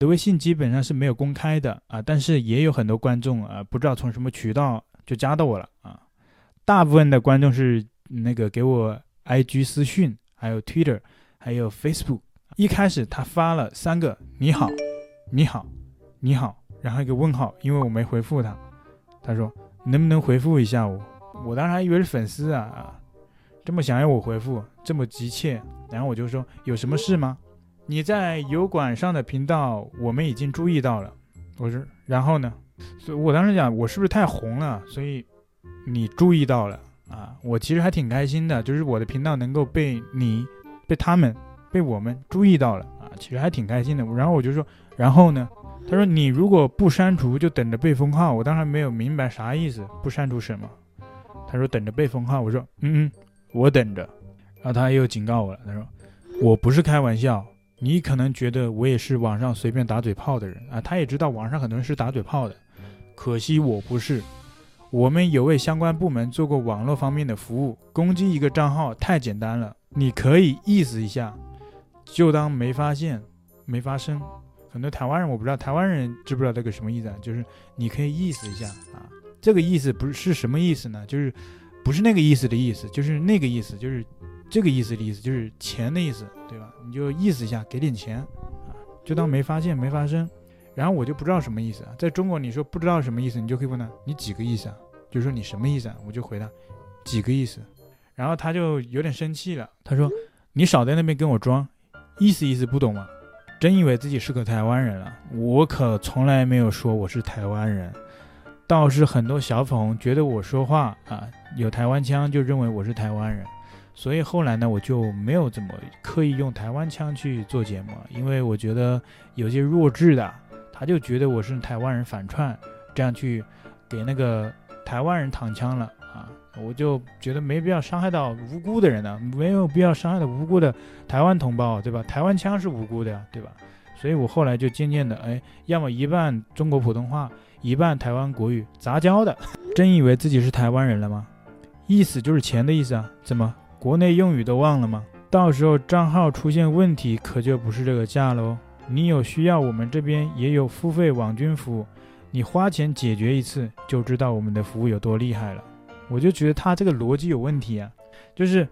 的微信基本上是没有公开的啊，但是也有很多观众啊，不知道从什么渠道就加到我了啊。大部分的观众是那个给我 IG 私讯，还有 Twitter，还有 Facebook。一开始他发了三个你好，你好，你好，然后一个问号，因为我没回复他。他说能不能回复一下我？我当时还以为是粉丝啊啊，这么想要我回复，这么急切。然后我就说有什么事吗？你在油管上的频道，我们已经注意到了。我说，然后呢？所以我当时讲，我是不是太红了？所以你注意到了啊？我其实还挺开心的，就是我的频道能够被你、被他们、被我们注意到了啊，其实还挺开心的。然后我就说，然后呢？他说，你如果不删除，就等着被封号。我当时没有明白啥意思，不删除什么？他说等着被封号。我说，嗯嗯，我等着。然后他又警告我了，他说，我不是开玩笑。你可能觉得我也是网上随便打嘴炮的人啊，他也知道网上很多人是打嘴炮的，可惜我不是。我们有为相关部门做过网络方面的服务，攻击一个账号太简单了，你可以意思一下，就当没发现，没发生。很多台湾人我不知道，台湾人知不知道这个什么意思啊？就是你可以意思一下啊，这个意思不是是什么意思呢？就是不是那个意思的意思，就是那个意思，就是。这个意思的意思就是钱的意思，对吧？你就意思一下，给点钱啊，就当没发现没发生。然后我就不知道什么意思啊。在中国，你说不知道什么意思，你就可以问他，你几个意思啊？就说你什么意思啊？我就回他几个意思。然后他就有点生气了，他说：“你少在那边跟我装，意思意思不懂吗？真以为自己是个台湾人了？我可从来没有说我是台湾人，倒是很多小粉红觉得我说话啊有台湾腔，就认为我是台湾人。”所以后来呢，我就没有怎么刻意用台湾腔去做节目，因为我觉得有些弱智的，他就觉得我是台湾人反串，这样去给那个台湾人躺枪了啊！我就觉得没必要伤害到无辜的人呢，没有必要伤害到无辜的台湾同胞，对吧？台湾腔是无辜的呀，对吧？所以我后来就渐渐的，哎，要么一半中国普通话，一半台湾国语杂交的，真以为自己是台湾人了吗？意思就是钱的意思啊？怎么？国内用语都忘了吗？到时候账号出现问题，可就不是这个价喽。你有需要，我们这边也有付费网军服务，你花钱解决一次，就知道我们的服务有多厉害了。我就觉得他这个逻辑有问题啊，就是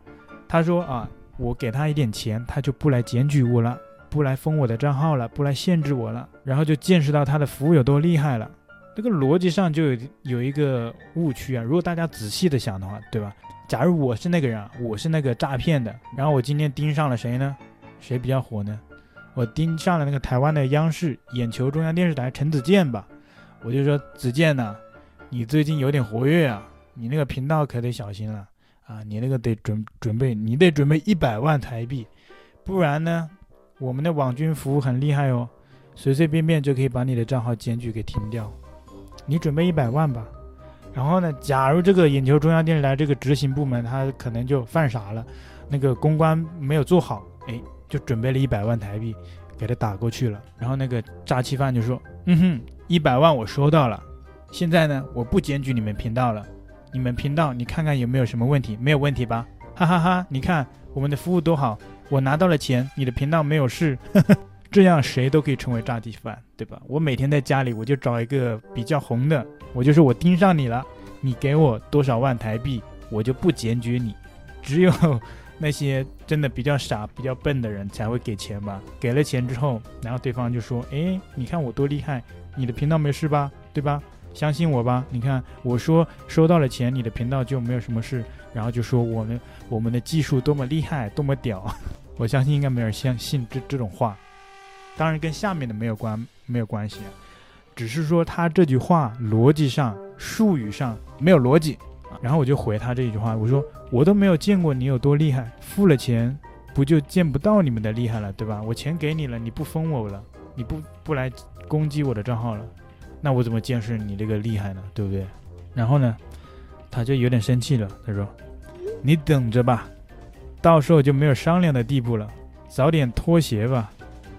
他说啊，我给他一点钱，他就不来检举我了，不来封我的账号了，不来限制我了，然后就见识到他的服务有多厉害了。这个逻辑上就有有一个误区啊。如果大家仔细的想的话，对吧？假如我是那个人，我是那个诈骗的，然后我今天盯上了谁呢？谁比较火呢？我盯上了那个台湾的央视眼球中央电视台陈子健吧。我就说子健呐，你最近有点活跃啊，你那个频道可得小心了啊，你那个得准准备，你得准备一百万台币，不然呢，我们的网军服务很厉害哦，随随便便就可以把你的账号检举给停掉，你准备一百万吧。然后呢，假如这个眼球中央电视台这个执行部门他可能就犯傻了，那个公关没有做好，哎，就准备了一百万台币给他打过去了。然后那个诈欺犯就说：“ 嗯哼，一百万我收到了，现在呢，我不检举你们频道了，你们频道你看看有没有什么问题？没有问题吧？哈哈哈，你看我们的服务多好，我拿到了钱，你的频道没有事。”这样谁都可以成为诈欺犯，对吧？我每天在家里，我就找一个比较红的，我就是我盯上你了，你给我多少万台币，我就不检举你。只有那些真的比较傻、比较笨的人才会给钱吧？给了钱之后，然后对方就说：“哎，你看我多厉害，你的频道没事吧？对吧？相信我吧？你看我说收到了钱，你的频道就没有什么事。然后就说我们我们的技术多么厉害，多么屌。我相信应该没人相信这这种话。”当然跟下面的没有关没有关系，只是说他这句话逻辑上术语上没有逻辑，然后我就回他这句话，我说我都没有见过你有多厉害，付了钱不就见不到你们的厉害了，对吧？我钱给你了，你不封我了，你不不来攻击我的账号了，那我怎么见识你这个厉害呢？对不对？然后呢，他就有点生气了，他说你等着吧，到时候就没有商量的地步了，早点脱鞋吧。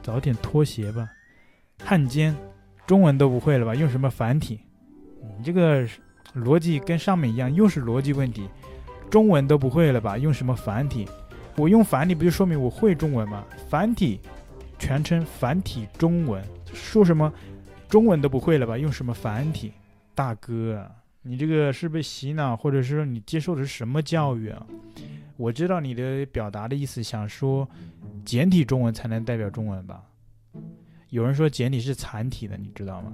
早点脱鞋吧，汉奸，中文都不会了吧？用什么繁体？你这个逻辑跟上面一样，又是逻辑问题。中文都不会了吧？用什么繁体？我用繁体不就说明我会中文吗？繁体全称繁体中文，说什么中文都不会了吧？用什么繁体？大哥，你这个是被洗脑，或者是说你接受的是什么教育啊？我知道你的表达的意思，想说简体中文才能代表中文吧？有人说简体是残体的，你知道吗？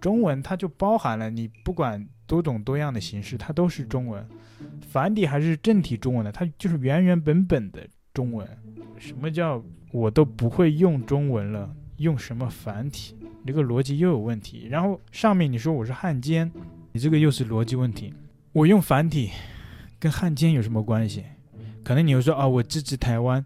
中文它就包含了你不管多种多样的形式，它都是中文。繁体还是正体中文的，它就是原原本本的中文。什么叫我都不会用中文了，用什么繁体？你这个逻辑又有问题。然后上面你说我是汉奸，你这个又是逻辑问题。我用繁体跟汉奸有什么关系？可能你会说啊，我支持台湾，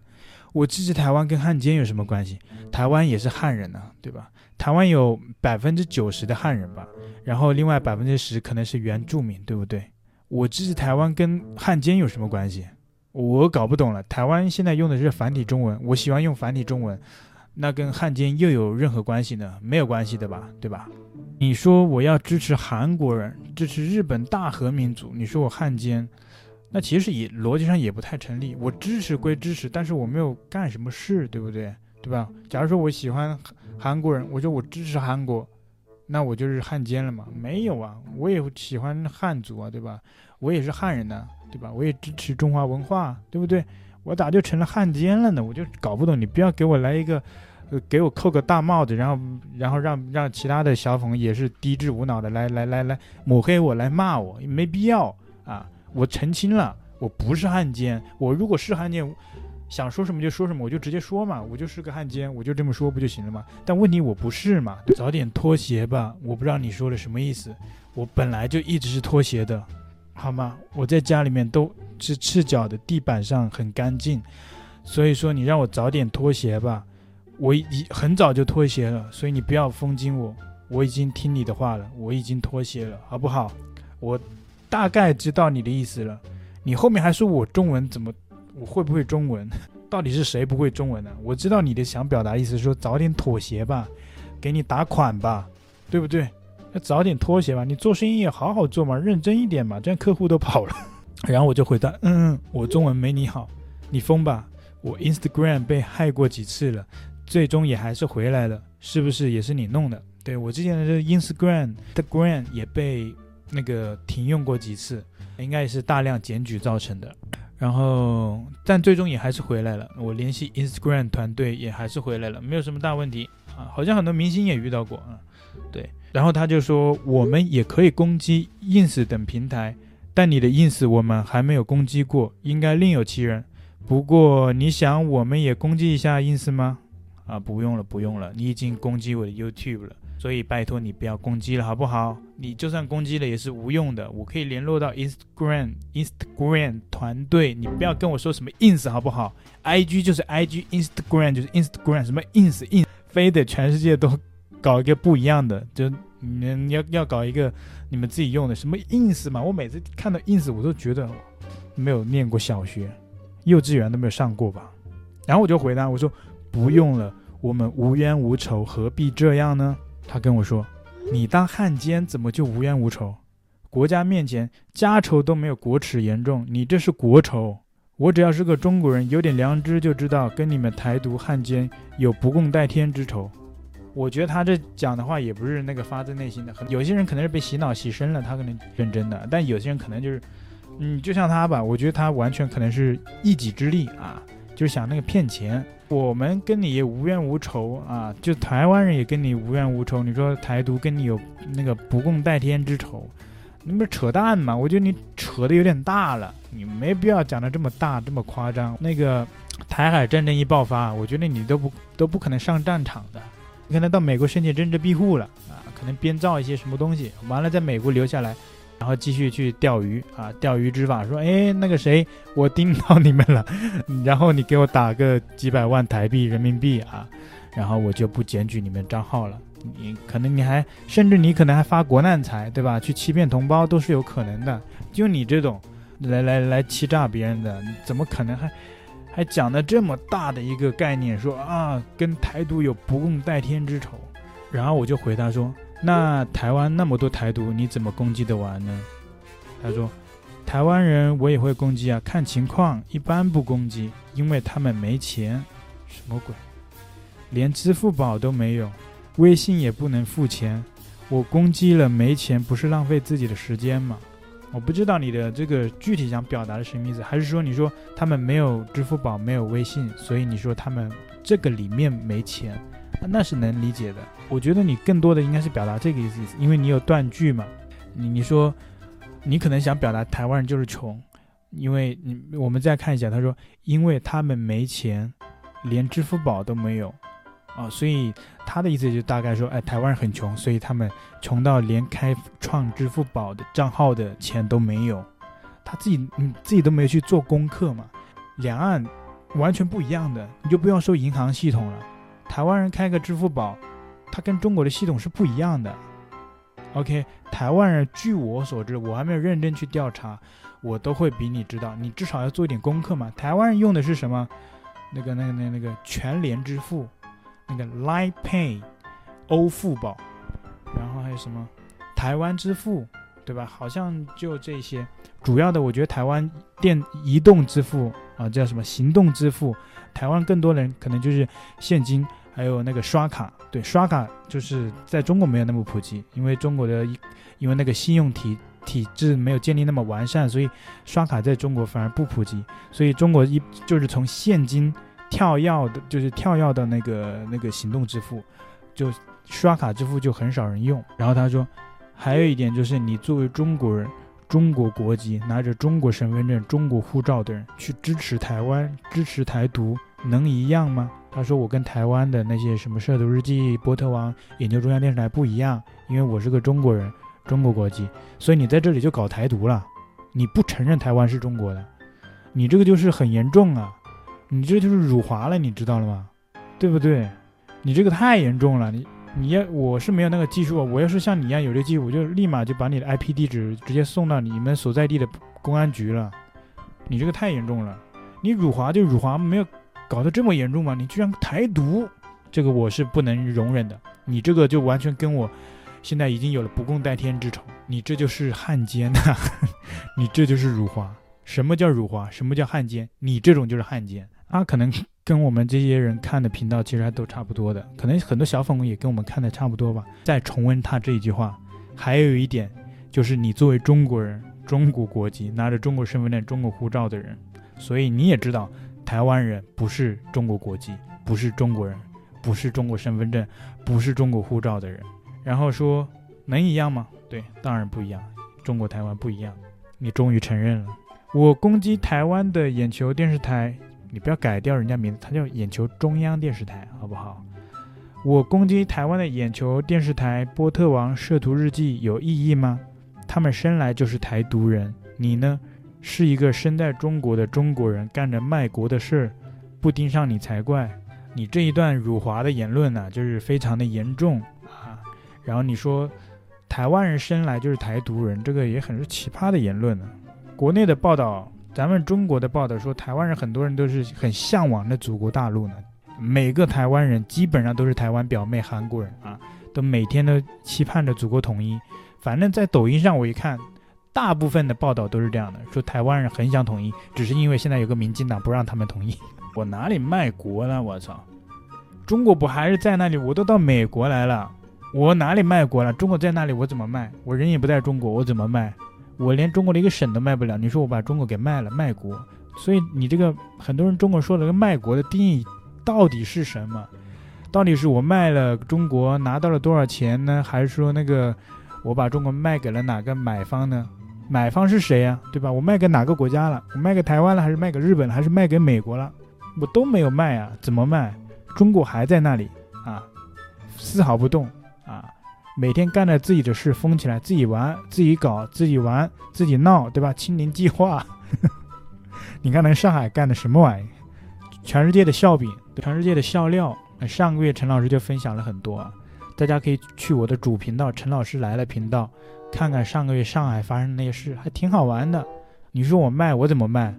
我支持台湾跟汉奸有什么关系？台湾也是汉人呐、啊，对吧？台湾有百分之九十的汉人吧，然后另外百分之十可能是原住民，对不对？我支持台湾跟汉奸有什么关系？我搞不懂了。台湾现在用的是繁体中文，我喜欢用繁体中文，那跟汉奸又有任何关系呢？没有关系的吧，对吧？你说我要支持韩国人，支持日本大和民族，你说我汉奸？那其实也逻辑上也不太成立。我支持归支持，但是我没有干什么事，对不对？对吧？假如说我喜欢韩国人，我说我支持韩国，那我就是汉奸了嘛？没有啊，我也喜欢汉族啊，对吧？我也是汉人呢，对吧？我也支持中华文化，对不对？我咋就成了汉奸了呢？我就搞不懂。你不要给我来一个，呃，给我扣个大帽子，然后然后让让其他的小粉也是低智无脑的来来来来抹黑我，来骂我，没必要啊。我澄清了，我不是汉奸。我如果是汉奸，想说什么就说什么，我就直接说嘛。我就是个汉奸，我就这么说不就行了吗？但问题我不是嘛，早点脱鞋吧。我不知道你说的什么意思。我本来就一直是脱鞋的，好吗？我在家里面都是赤脚的，地板上很干净。所以说你让我早点脱鞋吧。我已很早就脱鞋了，所以你不要封禁我。我已经听你的话了，我已经脱鞋了，好不好？我。大概知道你的意思了，你后面还说我中文怎么，我会不会中文？到底是谁不会中文呢？我知道你的想表达意思说早点妥协吧，给你打款吧，对不对？要早点脱鞋吧，你做生意也好好做嘛，认真一点嘛，这样客户都跑了。然后我就回答，嗯，我中文没你好，你疯吧？我 Instagram 被害过几次了，最终也还是回来了，是不是也是你弄的？对，我之前的这 Instagram 的 gram 也被。那个停用过几次，应该也是大量检举造成的。然后，但最终也还是回来了。我联系 Instagram 团队也还是回来了，没有什么大问题啊。好像很多明星也遇到过啊。对，然后他就说，我们也可以攻击 Ins 等平台，但你的 Ins 我们还没有攻击过，应该另有其人。不过你想我们也攻击一下 Ins 吗？啊，不用了，不用了，你已经攻击我的 YouTube 了。所以拜托你不要攻击了，好不好？你就算攻击了也是无用的。我可以联络到 Instagram Instagram 团队，你不要跟我说什么 ins 好不好？IG 就是 IG，Instagram 就是 Instagram，什么 ins ins，非得全世界都搞一个不一样的，就你要要搞一个你们自己用的什么 ins 嘛？我每次看到 ins 我都觉得没有念过小学，幼稚园都没有上过吧？然后我就回答我说不用了，我们无冤无仇，何必这样呢？他跟我说：“你当汉奸怎么就无冤无仇？国家面前家仇都没有国耻严重，你这是国仇。我只要是个中国人，有点良知就知道跟你们台独汉奸有不共戴天之仇。”我觉得他这讲的话也不是那个发自内心的，有些人可能是被洗脑洗深了，他可能认真的，但有些人可能就是，嗯，就像他吧，我觉得他完全可能是一己之力啊，就是想那个骗钱。我们跟你也无冤无仇啊，就台湾人也跟你无冤无仇。你说台独跟你有那个不共戴天之仇，你不是扯淡吗？我觉得你扯的有点大了，你没必要讲的这么大这么夸张。那个台海战争一爆发，我觉得你都不都不可能上战场的，你可能到美国申请政治庇护了啊，可能编造一些什么东西，完了在美国留下来。然后继续去钓鱼啊，钓鱼执法，说，哎，那个谁，我盯到你们了，然后你给我打个几百万台币人民币啊，然后我就不检举你们账号了。你可能你还甚至你可能还发国难财，对吧？去欺骗同胞都是有可能的。就你这种来来来欺诈别人的，怎么可能还还讲的这么大的一个概念，说啊跟台独有不共戴天之仇？然后我就回答说。那台湾那么多台独，你怎么攻击得完呢？他说，台湾人我也会攻击啊，看情况，一般不攻击，因为他们没钱。什么鬼？连支付宝都没有，微信也不能付钱，我攻击了没钱，不是浪费自己的时间吗？我不知道你的这个具体想表达的什么意思，还是说你说他们没有支付宝，没有微信，所以你说他们这个里面没钱，那是能理解的。我觉得你更多的应该是表达这个意思，因为你有断句嘛。你你说你可能想表达台湾人就是穷，因为你我们再看一下，他说因为他们没钱，连支付宝都没有。啊、所以他的意思就大概说，哎，台湾人很穷，所以他们穷到连开创支付宝的账号的钱都没有，他自己嗯自己都没有去做功课嘛，两岸完全不一样的，你就不要说银行系统了，台湾人开个支付宝，它跟中国的系统是不一样的。OK，台湾人据我所知，我还没有认真去调查，我都会比你知道，你至少要做一点功课嘛。台湾人用的是什么？那个、那个、那个、那个全联支付。那个 Line Pay、欧付宝，然后还有什么台湾支付，对吧？好像就这些主要的。我觉得台湾电移动支付啊，叫什么行动支付？台湾更多人可能就是现金，还有那个刷卡。对，刷卡就是在中国没有那么普及，因为中国的因为那个信用体体制没有建立那么完善，所以刷卡在中国反而不普及。所以中国一就是从现金。跳跃的，就是跳跃的那个那个行动支付，就刷卡支付就很少人用。然后他说，还有一点就是，你作为中国人，中国国籍，拿着中国身份证、中国护照的人去支持台湾、支持台独，能一样吗？他说，我跟台湾的那些什么摄毒日记、波特王、研究中央电视台不一样，因为我是个中国人，中国国籍，所以你在这里就搞台独了，你不承认台湾是中国的，你这个就是很严重啊。你这就是辱华了，你知道了吗？对不对？你这个太严重了。你你要我是没有那个技术，我要是像你一样有这技术，我就立马就把你的 IP 地址直接送到你们所在地的公安局了。你这个太严重了。你辱华就辱华，没有搞得这么严重吗？你居然台独，这个我是不能容忍的。你这个就完全跟我现在已经有了不共戴天之仇。你这就是汉奸呐！你这就是辱华。什么叫辱华？什么叫汉奸？你这种就是汉奸。他可能跟我们这些人看的频道其实还都差不多的，可能很多小粉红也跟我们看的差不多吧。再重温他这一句话，还有一点就是你作为中国人、中国国籍、拿着中国身份证、中国护照的人，所以你也知道，台湾人不是中国国籍，不是中国人，不是中国身份证，不是中国护照的人。然后说能一样吗？对，当然不一样。中国台湾不一样，你终于承认了。我攻击台湾的眼球电视台。你不要改掉人家名字，他叫眼球中央电视台，好不好？我攻击台湾的眼球电视台波特王摄图日记有意义吗？他们生来就是台独人，你呢，是一个生在中国的中国人，干着卖国的事儿，不盯上你才怪。你这一段辱华的言论呢、就是非常的严重啊。然后你说台湾人生来就是台独人，这个也很是奇葩的言论呢、国内的报道。咱们中国的报道说，台湾人很多人都是很向往的祖国大陆呢。每个台湾人基本上都是台湾表妹韩国人啊，都每天都期盼着祖国统一。反正，在抖音上我一看，大部分的报道都是这样的，说台湾人很想统一，只是因为现在有个民进党不让他们统一。我哪里卖国了？我操！中国不还是在那里？我都到美国来了，我哪里卖国了？中国在那里，我怎么卖？我人也不在中国，我怎么卖？我连中国的一个省都卖不了，你说我把中国给卖了，卖国？所以你这个很多人中国说的这个卖国的定义到底是什么？到底是我卖了中国拿到了多少钱呢？还是说那个我把中国卖给了哪个买方呢？买方是谁呀？对吧？我卖给哪个国家了？我卖给台湾了，还是卖给日本了，还是卖给美国了？我都没有卖啊，怎么卖？中国还在那里啊，丝毫不动啊。每天干着自己的事，疯起来，自己玩，自己搞，自己玩，自己闹，对吧？清零计划，你看那上海干的什么玩意？全世界的笑柄，全世界的笑料。上个月陈老师就分享了很多啊，大家可以去我的主频道“陈老师来了”频道看看上个月上海发生的那些事，还挺好玩的。你说我卖，我怎么卖？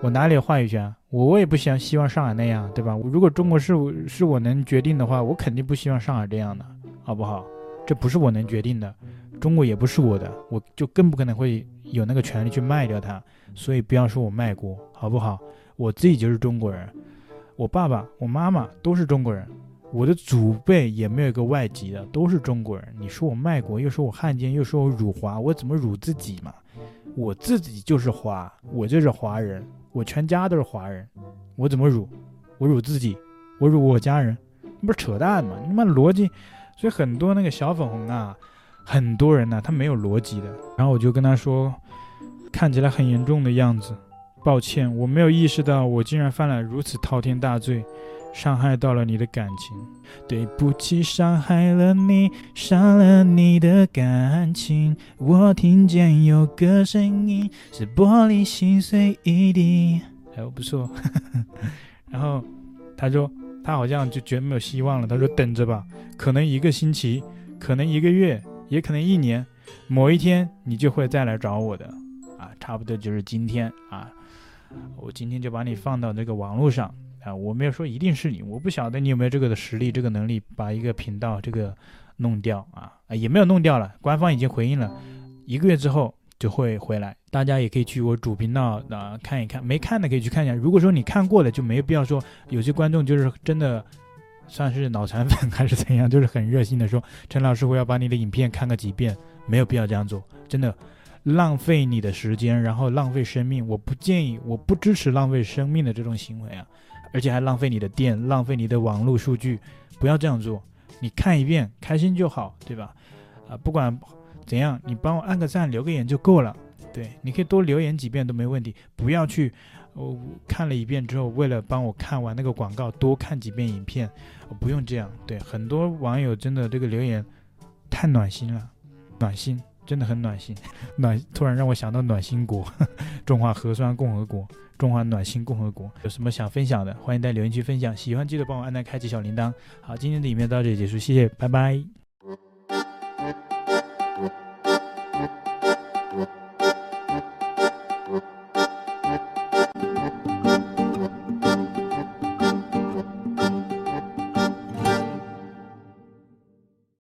我哪里有话语权？我我也不想希望上海那样，对吧？如果中国是是我能决定的话，我肯定不希望上海这样的，好不好？这不是我能决定的，中国也不是我的，我就更不可能会有那个权利去卖掉它。所以不要说我卖国，好不好？我自己就是中国人，我爸爸、我妈妈都是中国人，我的祖辈也没有一个外籍的，都是中国人。你说我卖国，又说我汉奸，又说我辱华，我怎么辱自己嘛？我自己就是华，我就是华人，我全家都是华人，我怎么辱？我辱自己，我辱我家人，那不是扯淡吗？你妈逻辑，所以很多那个小粉红啊，很多人呢、他没有逻辑的。然后我就跟他说，看起来很严重的样子。抱歉，我没有意识到我竟然犯了如此滔天大罪，伤害到了你的感情。对不起，伤害了你，伤了你的感情。我听见有个声音，是玻璃心碎一地。哎，不错。然后他说，他好像就觉得没有希望了。他说，等着吧，可能一个星期，可能一个月，也可能一年，某一天你就会再来找我的。啊，差不多就是今天啊。我今天就把你放到这个网络上啊，我没有说一定是你，我不晓得你有没有这个的实力、这个能力把一个频道这个弄掉啊，啊也没有弄掉了，官方已经回应了，一个月之后就会回来，大家也可以去我主频道啊看一看，没看的可以去看一下。如果说你看过了，就没有必要说有些观众就是真的算是脑残粉还是怎样，就是很热心的说陈老师我要把你的影片看个几遍，没有必要这样做，真的。浪费你的时间，然后浪费生命，我不建议，我不支持浪费生命的这种行为啊！而且还浪费你的电，浪费你的网络数据，不要这样做。你看一遍，开心就好，对吧？啊，不管怎样，你帮我按个赞，留个言就够了。对，你可以多留言几遍都没问题，不要去，我、看了一遍之后，为了帮我看完那个广告，多看几遍影片，我不用这样。对，很多网友真的这个留言太暖心了，暖心。真的很暖心，暖突然让我想到暖心国，中华核酸共和国，中华暖心共和国。有什么想分享的，欢迎在留言区分享。喜欢记得帮我按赞，开启小铃铛。好，今天的影片到这里结束，谢谢，拜拜。